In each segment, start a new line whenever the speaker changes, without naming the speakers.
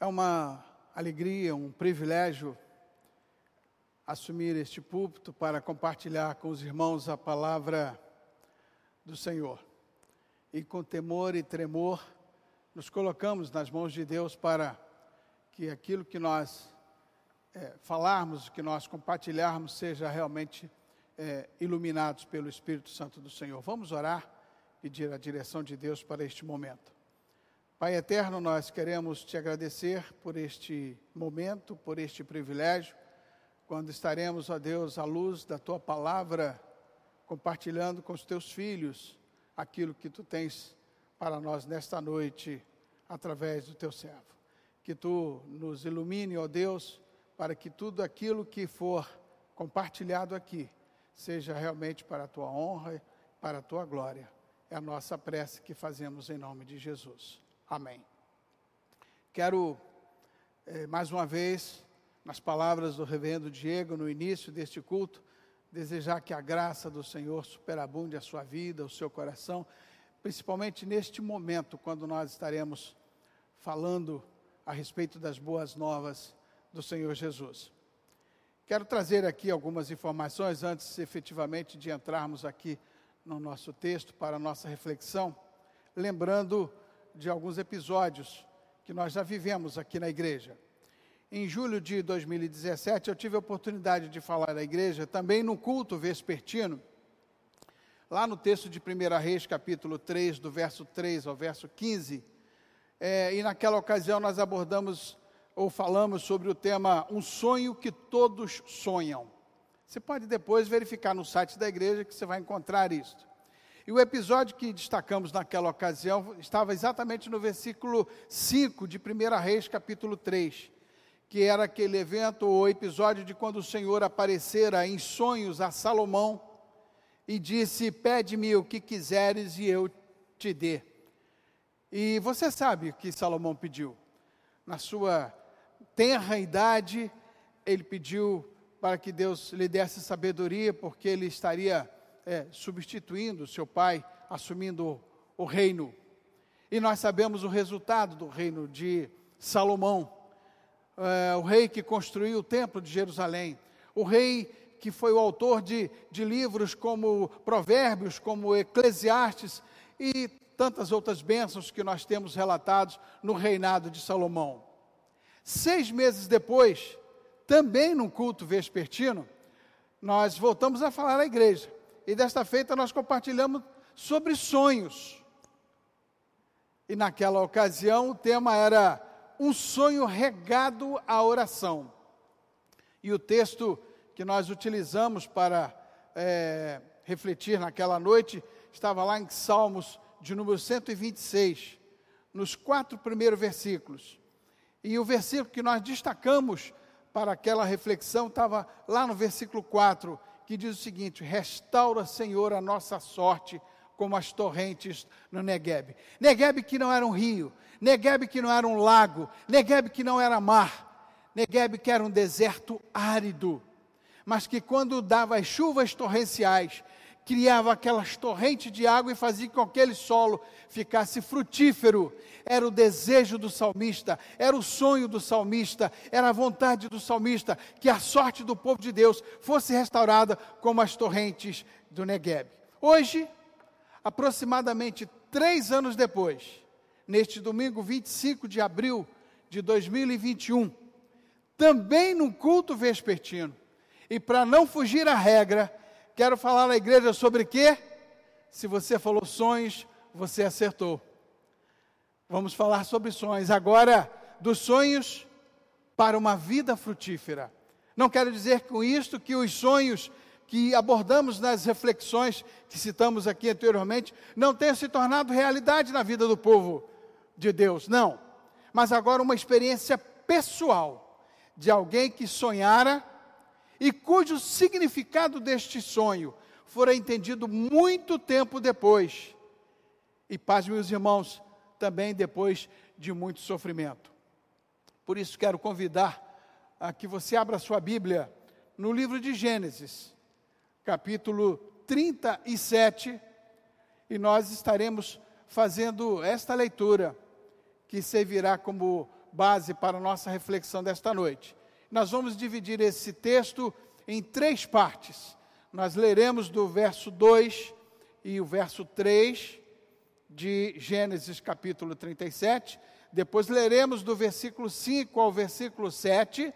É uma alegria, um privilégio assumir este púlpito para compartilhar com os irmãos a palavra do Senhor. E com temor e tremor, nos colocamos nas mãos de Deus para que aquilo que nós é, falarmos, que nós compartilharmos, seja realmente é, iluminados pelo Espírito Santo do Senhor. Vamos orar, pedir a direção de Deus para este momento. Pai eterno, nós queremos te agradecer por este momento, por este privilégio, quando estaremos, ó Deus, à luz da tua palavra, compartilhando com os teus filhos aquilo que tu tens para nós nesta noite, através do teu servo. Que tu nos ilumine, ó Deus, para que tudo aquilo que for compartilhado aqui seja realmente para a tua honra para a tua glória. É a nossa prece que fazemos em nome de Jesus. Amém. Quero, eh, mais uma vez, nas palavras do reverendo Diego, no início deste culto, desejar que a graça do Senhor superabunde a sua vida, o seu coração, principalmente neste momento, quando nós estaremos falando a respeito das boas novas do Senhor Jesus. Quero trazer aqui algumas informações antes efetivamente de entrarmos aqui no nosso texto para a nossa reflexão, lembrando de alguns episódios que nós já vivemos aqui na igreja. Em julho de 2017, eu tive a oportunidade de falar na igreja, também no culto vespertino, lá no texto de 1 Reis, capítulo 3, do verso 3 ao verso 15. É, e naquela ocasião nós abordamos ou falamos sobre o tema Um sonho que todos sonham. Você pode depois verificar no site da igreja que você vai encontrar isso. E o episódio que destacamos naquela ocasião estava exatamente no versículo 5 de 1 Reis, capítulo 3, que era aquele evento ou episódio de quando o Senhor aparecera em sonhos a Salomão e disse: Pede-me o que quiseres e eu te dê. E você sabe o que Salomão pediu. Na sua tenra idade, ele pediu para que Deus lhe desse sabedoria, porque ele estaria é, substituindo seu pai, assumindo o reino. E nós sabemos o resultado do reino de Salomão, é, o rei que construiu o templo de Jerusalém, o rei que foi o autor de, de livros como Provérbios, como Eclesiastes e tantas outras bênçãos que nós temos relatados no reinado de Salomão. Seis meses depois, também num culto vespertino, nós voltamos a falar à igreja. E desta feita nós compartilhamos sobre sonhos. E naquela ocasião o tema era um sonho regado à oração. E o texto que nós utilizamos para é, refletir naquela noite estava lá em Salmos de número 126, nos quatro primeiros versículos. E o versículo que nós destacamos para aquela reflexão estava lá no versículo 4, que diz o seguinte: Restaura, Senhor, a nossa sorte como as torrentes no Negueb. Negueb que não era um rio, Negueb que não era um lago, Negueb que não era mar, Negueb que era um deserto árido, mas que quando dava as chuvas torrenciais, criava aquelas torrentes de água e fazia com que aquele solo ficasse frutífero. Era o desejo do salmista, era o sonho do salmista, era a vontade do salmista que a sorte do povo de Deus fosse restaurada como as torrentes do Negueb. Hoje, aproximadamente três anos depois, neste domingo 25 de abril de 2021, também no culto vespertino, e para não fugir à regra, Quero falar na igreja sobre quê? Se você falou sonhos, você acertou. Vamos falar sobre sonhos. Agora, dos sonhos para uma vida frutífera. Não quero dizer com isto que os sonhos que abordamos nas reflexões que citamos aqui anteriormente não tenham se tornado realidade na vida do povo de Deus. Não. Mas agora uma experiência pessoal de alguém que sonhara e cujo significado deste sonho fora entendido muito tempo depois. E paz, meus irmãos, também depois de muito sofrimento. Por isso quero convidar a que você abra sua Bíblia no livro de Gênesis, capítulo 37, e nós estaremos fazendo esta leitura que servirá como base para a nossa reflexão desta noite. Nós vamos dividir esse texto em três partes. Nós leremos do verso 2 e o verso 3 de Gênesis capítulo 37. Depois leremos do versículo 5 ao versículo 7.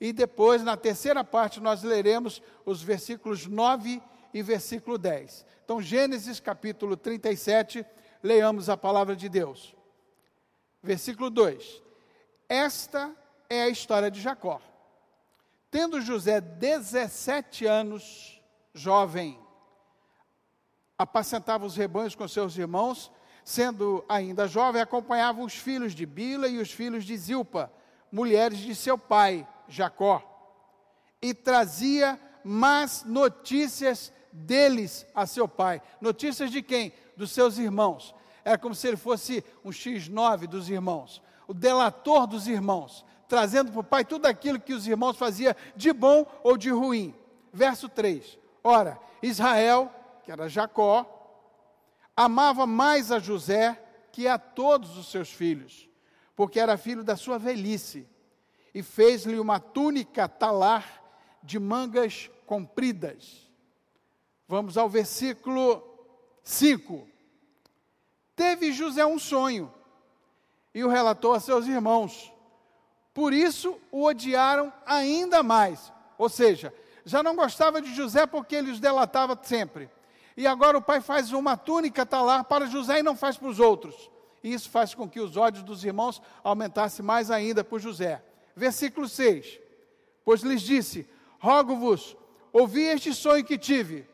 E depois, na terceira parte, nós leremos os versículos 9 e versículo 10. Então, Gênesis capítulo 37, leamos a palavra de Deus. Versículo 2: Esta é a história de Jacó. Tendo José 17 anos, jovem, apacentava os rebanhos com seus irmãos, sendo ainda jovem, acompanhava os filhos de Bila e os filhos de Zilpa, mulheres de seu pai, Jacó, e trazia más notícias deles a seu pai. Notícias de quem? Dos seus irmãos. Era como se ele fosse um X9 dos irmãos, o delator dos irmãos trazendo para o pai tudo aquilo que os irmãos faziam de bom ou de ruim. Verso 3. Ora, Israel, que era Jacó, amava mais a José que a todos os seus filhos, porque era filho da sua velhice, e fez-lhe uma túnica talar de mangas compridas. Vamos ao versículo 5. Teve José um sonho e o relatou a seus irmãos. Por isso o odiaram ainda mais. Ou seja, já não gostava de José porque ele os delatava sempre. E agora o pai faz uma túnica talar para José e não faz para os outros. E isso faz com que os ódios dos irmãos aumentassem mais ainda por José. Versículo 6. Pois lhes disse: Rogo-vos, ouvi este sonho que tive.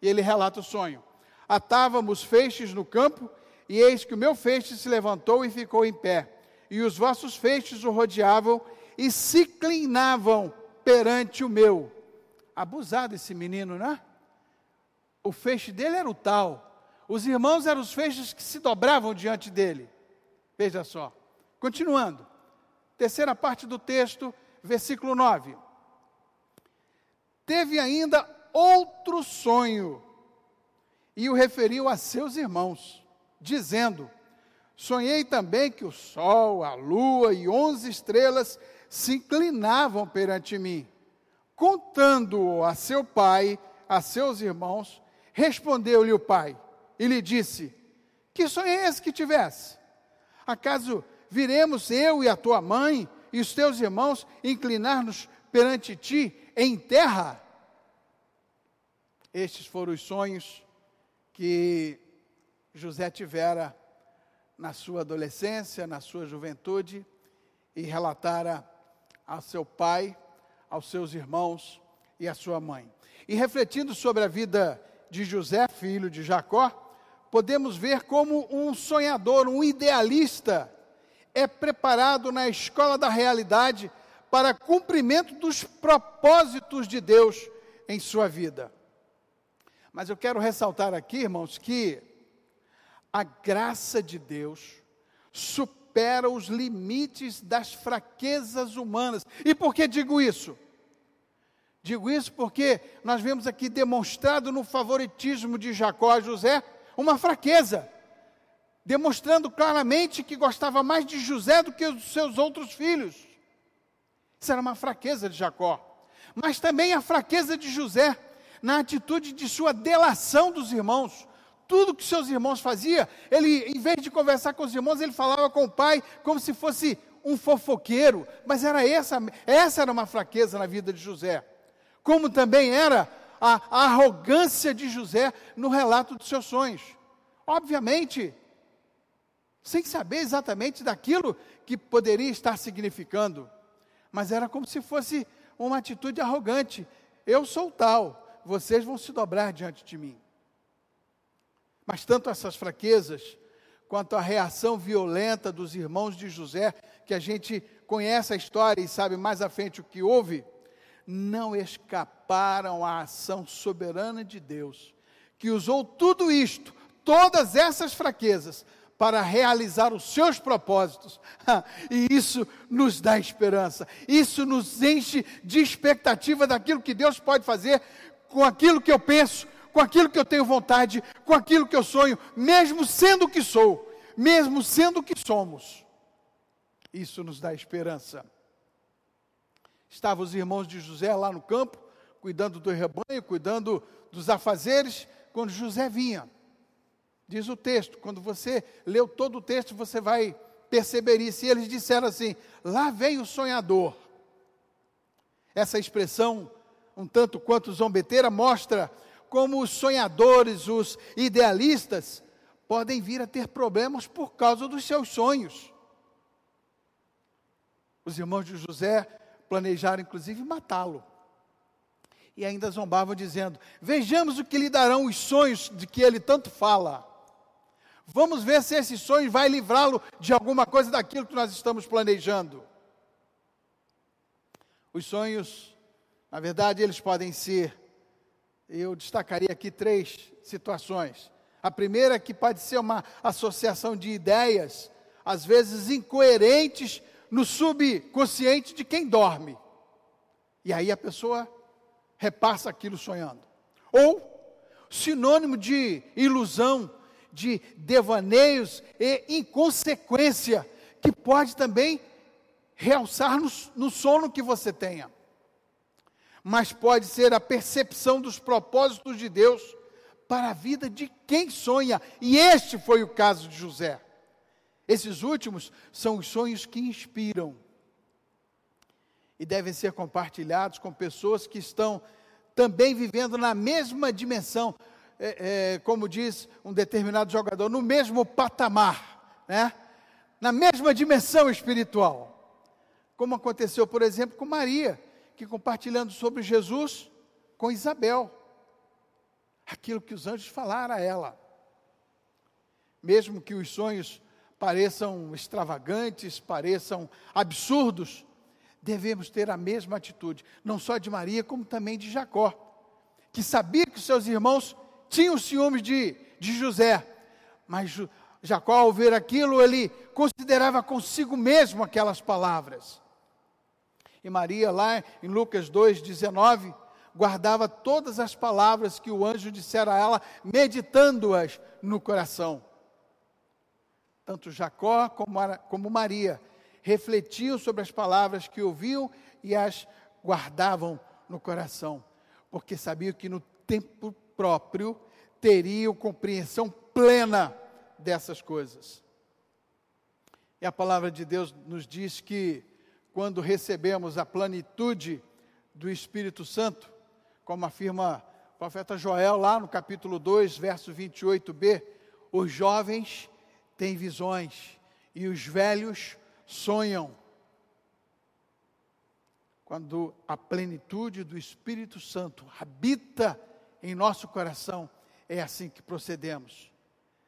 E ele relata o sonho. Atávamos feixes no campo, e eis que o meu feixe se levantou e ficou em pé e os vossos feixes o rodeavam e se inclinavam perante o meu. Abusado esse menino, né? O feixe dele era o tal. Os irmãos eram os feixes que se dobravam diante dele. Veja só. Continuando. Terceira parte do texto, versículo 9. Teve ainda outro sonho e o referiu a seus irmãos, dizendo: Sonhei também que o sol, a lua e onze estrelas se inclinavam perante mim. Contando-o a seu pai, a seus irmãos, respondeu-lhe o pai e lhe disse: Que sonho é esse que tivesse? Acaso viremos eu e a tua mãe e os teus irmãos inclinar-nos perante ti em terra? Estes foram os sonhos que José tivera na sua adolescência, na sua juventude, e relatara ao seu pai, aos seus irmãos e à sua mãe. E refletindo sobre a vida de José, filho de Jacó, podemos ver como um sonhador, um idealista, é preparado na escola da realidade para cumprimento dos propósitos de Deus em sua vida. Mas eu quero ressaltar aqui, irmãos, que a graça de Deus supera os limites das fraquezas humanas. E por que digo isso? Digo isso porque nós vemos aqui demonstrado no favoritismo de Jacó a José uma fraqueza, demonstrando claramente que gostava mais de José do que dos seus outros filhos. Isso era uma fraqueza de Jacó. Mas também a fraqueza de José na atitude de sua delação dos irmãos tudo que seus irmãos faziam, ele, em vez de conversar com os irmãos, ele falava com o pai como se fosse um fofoqueiro. Mas era essa, essa era uma fraqueza na vida de José. Como também era a, a arrogância de José no relato dos seus sonhos. Obviamente, sem saber exatamente daquilo que poderia estar significando, mas era como se fosse uma atitude arrogante. Eu sou tal, vocês vão se dobrar diante de mim. Mas tanto essas fraquezas, quanto a reação violenta dos irmãos de José, que a gente conhece a história e sabe mais à frente o que houve, não escaparam à ação soberana de Deus, que usou tudo isto, todas essas fraquezas, para realizar os seus propósitos. e isso nos dá esperança, isso nos enche de expectativa daquilo que Deus pode fazer com aquilo que eu penso, com aquilo que eu tenho vontade, com aquilo que eu sonho, mesmo sendo o que sou, mesmo sendo o que somos. Isso nos dá esperança. Estavam os irmãos de José lá no campo, cuidando do rebanho, cuidando dos afazeres, quando José vinha. Diz o texto, quando você leu todo o texto, você vai perceber isso. E eles disseram assim: lá vem o sonhador. Essa expressão, um tanto quanto zombeteira, mostra como os sonhadores, os idealistas, podem vir a ter problemas por causa dos seus sonhos. Os irmãos de José planejaram, inclusive, matá-lo. E ainda zombavam, dizendo: Vejamos o que lhe darão os sonhos de que ele tanto fala. Vamos ver se esse sonho vai livrá-lo de alguma coisa daquilo que nós estamos planejando. Os sonhos, na verdade, eles podem ser, eu destacaria aqui três situações. A primeira é que pode ser uma associação de ideias, às vezes incoerentes no subconsciente de quem dorme. E aí a pessoa repassa aquilo sonhando. Ou sinônimo de ilusão, de devaneios e inconsequência, que pode também realçar no, no sono que você tenha. Mas pode ser a percepção dos propósitos de Deus para a vida de quem sonha. E este foi o caso de José. Esses últimos são os sonhos que inspiram e devem ser compartilhados com pessoas que estão também vivendo na mesma dimensão é, é, como diz um determinado jogador, no mesmo patamar, né? na mesma dimensão espiritual. Como aconteceu, por exemplo, com Maria, que compartilhando sobre Jesus com Isabel, aquilo que os anjos falaram a ela. Mesmo que os sonhos pareçam extravagantes, pareçam absurdos, devemos ter a mesma atitude, não só de Maria, como também de Jacó, que sabia que seus irmãos tinham ciúmes de, de José, mas Jacó, ao ver aquilo, ele considerava consigo mesmo aquelas palavras. E Maria, lá em Lucas 2,19, guardava todas as palavras que o anjo dissera a ela, meditando-as no coração. Tanto Jacó como Maria refletiam sobre as palavras que ouviam e as guardavam no coração, porque sabiam que no tempo próprio teriam compreensão plena dessas coisas. E a palavra de Deus nos diz que quando recebemos a plenitude do Espírito Santo, como afirma o profeta Joel lá no capítulo 2, verso 28b, os jovens têm visões e os velhos sonham. Quando a plenitude do Espírito Santo habita em nosso coração, é assim que procedemos.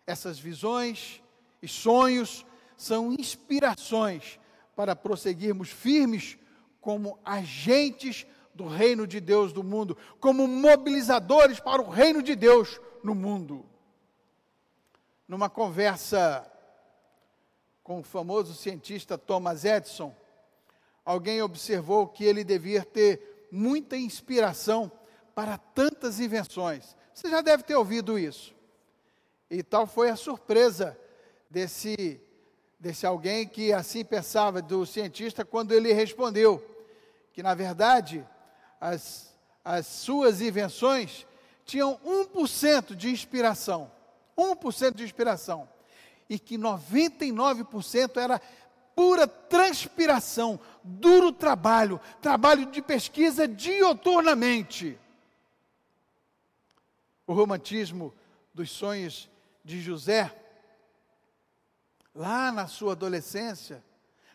Essas visões e sonhos são inspirações para prosseguirmos firmes como agentes do reino de Deus do mundo, como mobilizadores para o reino de Deus no mundo. Numa conversa com o famoso cientista Thomas Edison, alguém observou que ele devia ter muita inspiração para tantas invenções. Você já deve ter ouvido isso. E tal foi a surpresa desse, desse alguém que assim pensava, do cientista, quando ele respondeu que, na verdade, as, as suas invenções tinham 1% de inspiração. 1% de inspiração. E que 99% era pura transpiração, duro trabalho, trabalho de pesquisa dioturnamente o romantismo dos sonhos de José, lá na sua adolescência,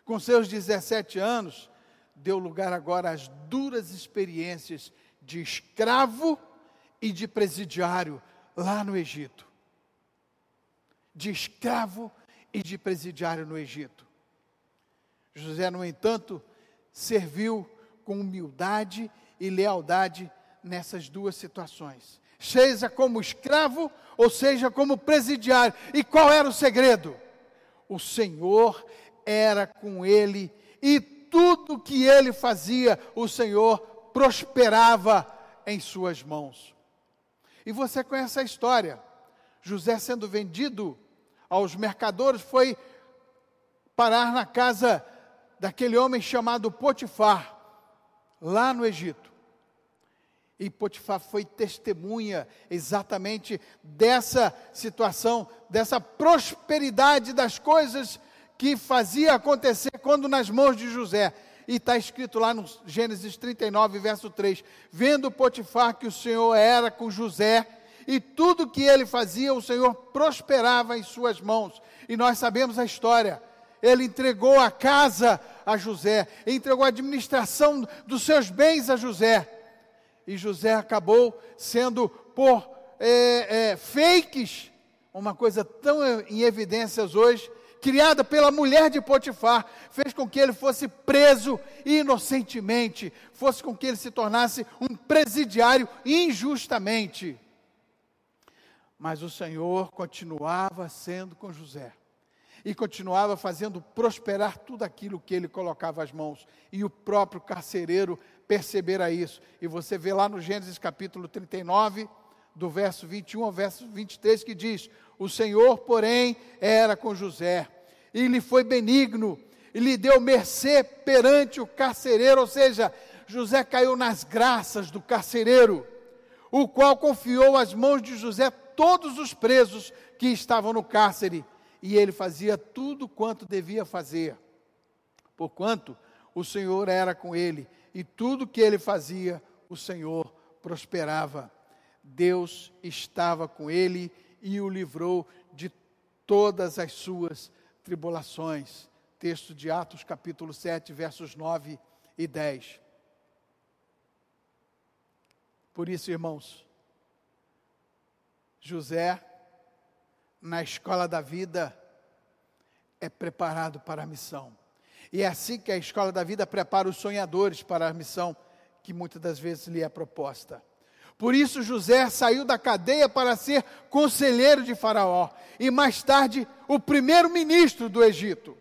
com seus 17 anos, deu lugar agora às duras experiências de escravo e de presidiário lá no Egito. De escravo e de presidiário no Egito. José, no entanto, serviu com humildade e lealdade nessas duas situações seja como escravo ou seja como presidiário. E qual era o segredo? O Senhor era com ele e tudo que ele fazia, o Senhor prosperava em suas mãos. E você conhece a história. José sendo vendido aos mercadores foi parar na casa daquele homem chamado Potifar, lá no Egito. E Potifar foi testemunha exatamente dessa situação, dessa prosperidade das coisas que fazia acontecer quando nas mãos de José. E está escrito lá no Gênesis 39, verso 3: Vendo Potifar que o Senhor era com José, e tudo que ele fazia, o Senhor prosperava em suas mãos. E nós sabemos a história. Ele entregou a casa a José, entregou a administração dos seus bens a José. E José acabou sendo, por é, é, fakes, uma coisa tão em evidências hoje, criada pela mulher de Potifar, fez com que ele fosse preso inocentemente, fosse com que ele se tornasse um presidiário injustamente. Mas o Senhor continuava sendo com José e continuava fazendo prosperar tudo aquilo que ele colocava as mãos. E o próprio carcereiro percebera isso. E você vê lá no Gênesis capítulo 39, do verso 21 ao verso 23, que diz: O Senhor, porém, era com José, e lhe foi benigno, e lhe deu mercê perante o carcereiro, ou seja, José caiu nas graças do carcereiro, o qual confiou às mãos de José todos os presos que estavam no cárcere e ele fazia tudo quanto devia fazer, porquanto o Senhor era com ele, e tudo que ele fazia, o Senhor prosperava. Deus estava com ele e o livrou de todas as suas tribulações. Texto de Atos, capítulo 7, versos 9 e 10. Por isso, irmãos, José na escola da vida é preparado para a missão. E é assim que a escola da vida prepara os sonhadores para a missão que muitas das vezes lhe é proposta. Por isso José saiu da cadeia para ser conselheiro de Faraó e mais tarde o primeiro-ministro do Egito.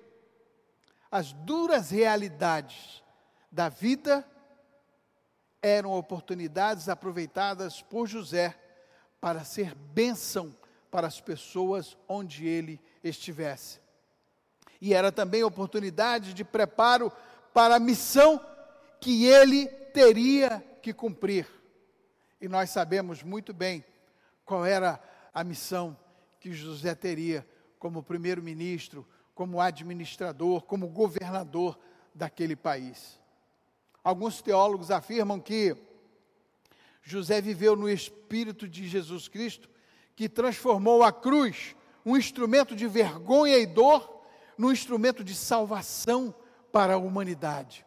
As duras realidades da vida eram oportunidades aproveitadas por José para ser bênção para as pessoas onde ele estivesse. E era também oportunidade de preparo para a missão que ele teria que cumprir. E nós sabemos muito bem qual era a missão que José teria como primeiro-ministro, como administrador, como governador daquele país. Alguns teólogos afirmam que José viveu no espírito de Jesus Cristo que transformou a cruz, um instrumento de vergonha e dor, num instrumento de salvação para a humanidade.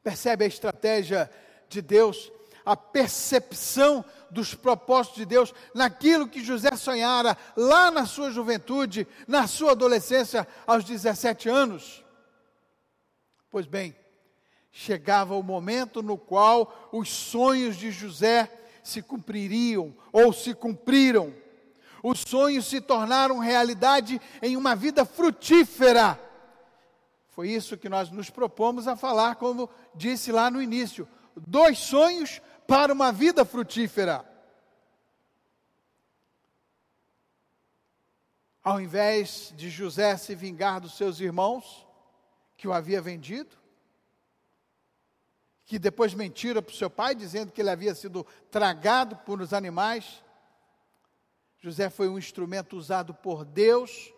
Percebe a estratégia de Deus, a percepção dos propósitos de Deus naquilo que José sonhara lá na sua juventude, na sua adolescência, aos 17 anos? Pois bem, chegava o momento no qual os sonhos de José se cumpririam ou se cumpriram. Os sonhos se tornaram realidade em uma vida frutífera. Foi isso que nós nos propomos a falar, como disse lá no início. Dois sonhos para uma vida frutífera. Ao invés de José se vingar dos seus irmãos, que o havia vendido, que depois mentira para o seu pai, dizendo que ele havia sido tragado por os animais. José foi um instrumento usado por Deus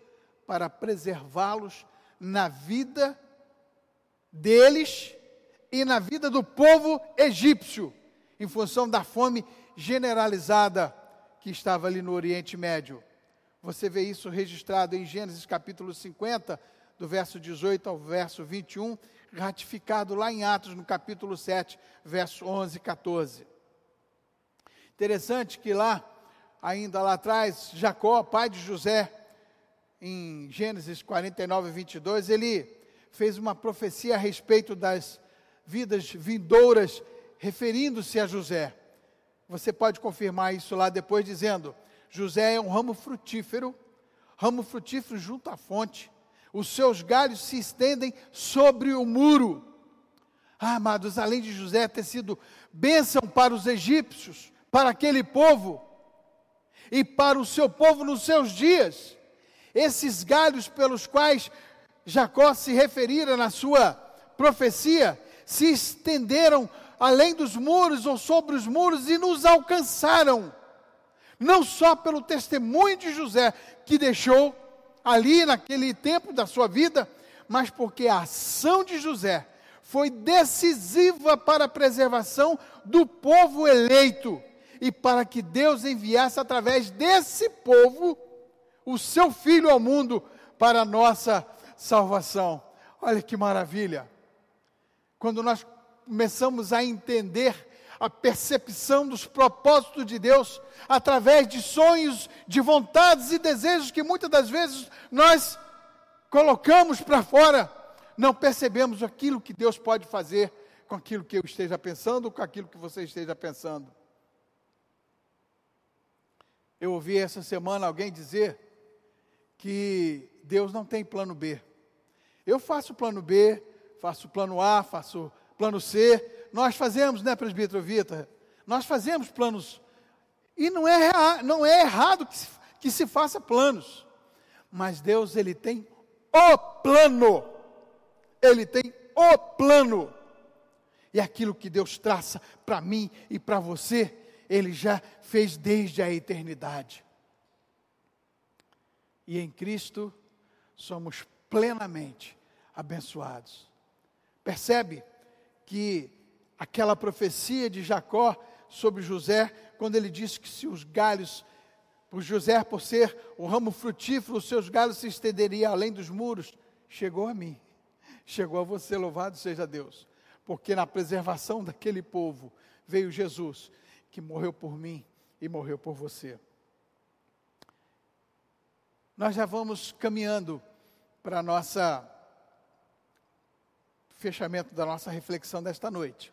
para preservá-los na vida deles e na vida do povo egípcio, em função da fome generalizada que estava ali no Oriente Médio. Você vê isso registrado em Gênesis capítulo 50, do verso 18 ao verso 21, ratificado lá em Atos, no capítulo 7, verso 11 e 14. Interessante que lá, ainda lá atrás, Jacó, pai de José, em Gênesis 49, 22, ele fez uma profecia a respeito das vidas vindouras, referindo-se a José. Você pode confirmar isso lá depois, dizendo: José é um ramo frutífero, ramo frutífero junto à fonte, os seus galhos se estendem sobre o muro. Ah, amados, além de José ter sido bênção para os egípcios, para aquele povo e para o seu povo nos seus dias, esses galhos pelos quais Jacó se referira na sua profecia se estenderam além dos muros ou sobre os muros e nos alcançaram. Não só pelo testemunho de José, que deixou ali naquele tempo da sua vida, mas porque a ação de José foi decisiva para a preservação do povo eleito e para que Deus enviasse através desse povo o seu filho ao mundo para a nossa salvação. Olha que maravilha! Quando nós começamos a entender a percepção dos propósitos de Deus através de sonhos, de vontades e desejos que muitas das vezes nós colocamos para fora, não percebemos aquilo que Deus pode fazer com aquilo que eu esteja pensando, com aquilo que você esteja pensando. Eu ouvi essa semana alguém dizer que Deus não tem plano B. Eu faço plano B, faço plano A, faço plano C. Nós fazemos, né, presbítero Vitor? Nós fazemos planos. E não é, não é errado que se, que se faça planos. Mas Deus, Ele tem o plano. Ele tem o plano. E aquilo que Deus traça para mim e para você, Ele já fez desde a eternidade. E em Cristo somos plenamente abençoados. Percebe que aquela profecia de Jacó sobre José, quando ele disse que se os galhos, José, por ser o ramo frutífero, os seus galhos se estenderiam além dos muros, chegou a mim, chegou a você, louvado seja Deus, porque na preservação daquele povo veio Jesus, que morreu por mim e morreu por você. Nós já vamos caminhando para nossa fechamento da nossa reflexão desta noite.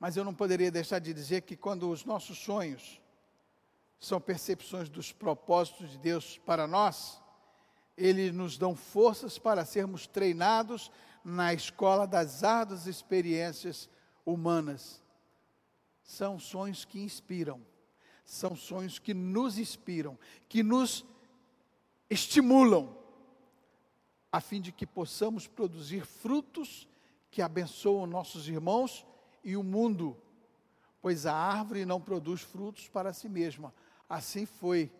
Mas eu não poderia deixar de dizer que quando os nossos sonhos são percepções dos propósitos de Deus para nós, eles nos dão forças para sermos treinados na escola das árduas experiências humanas. São sonhos que inspiram, são sonhos que nos inspiram, que nos estimulam a fim de que possamos produzir frutos que abençoam nossos irmãos e o mundo, pois a árvore não produz frutos para si mesma. Assim foi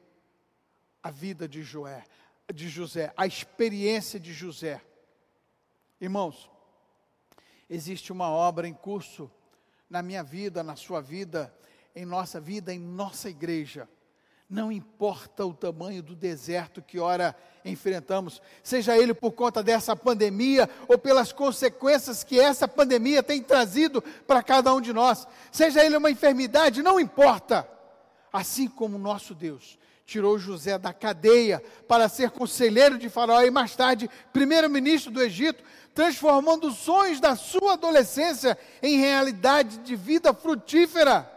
a vida de Joé, de José, a experiência de José. Irmãos, existe uma obra em curso na minha vida, na sua vida, em nossa vida, em nossa igreja não importa o tamanho do deserto que ora enfrentamos, seja ele por conta dessa pandemia ou pelas consequências que essa pandemia tem trazido para cada um de nós, seja ele uma enfermidade, não importa. Assim como nosso Deus tirou José da cadeia para ser conselheiro de Faraó e mais tarde primeiro-ministro do Egito, transformando os sonhos da sua adolescência em realidade de vida frutífera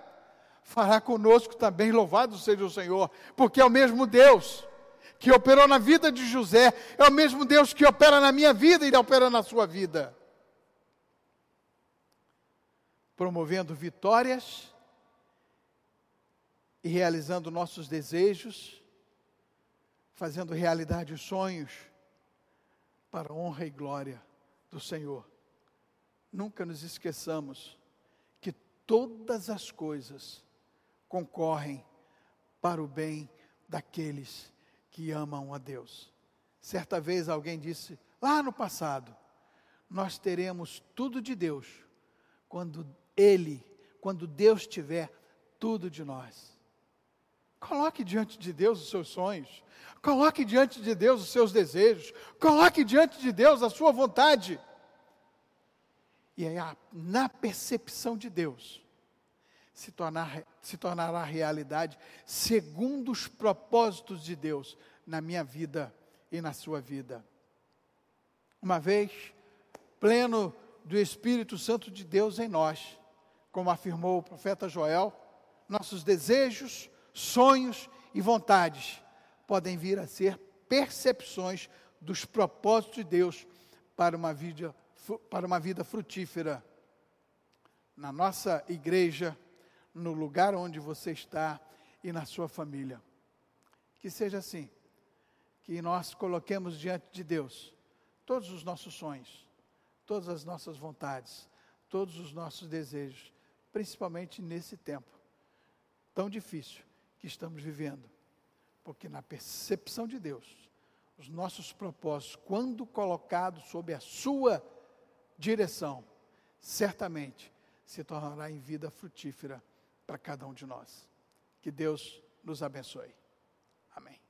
fará conosco também, louvado seja o Senhor, porque é o mesmo Deus que operou na vida de José, é o mesmo Deus que opera na minha vida e opera na sua vida. Promovendo vitórias e realizando nossos desejos, fazendo realidade os sonhos para a honra e glória do Senhor. Nunca nos esqueçamos que todas as coisas concorrem para o bem daqueles que amam a Deus. Certa vez alguém disse, lá no passado, nós teremos tudo de Deus quando Ele, quando Deus tiver tudo de nós. Coloque diante de Deus os seus sonhos, coloque diante de Deus os seus desejos, coloque diante de Deus a sua vontade. E aí, na percepção de Deus, se, tornar, se tornará realidade segundo os propósitos de Deus na minha vida e na sua vida. Uma vez, pleno do Espírito Santo de Deus em nós, como afirmou o profeta Joel, nossos desejos, sonhos e vontades podem vir a ser percepções dos propósitos de Deus para uma vida, para uma vida frutífera. Na nossa igreja, no lugar onde você está e na sua família. Que seja assim. que nós coloquemos diante de Deus todos os nossos sonhos, todas as nossas vontades, todos os nossos desejos, principalmente nesse tempo tão difícil que estamos vivendo. Porque na percepção de Deus, os nossos propósitos, quando colocados sob a sua direção, certamente se tornará em vida frutífera para cada um de nós. Que Deus nos abençoe. Amém.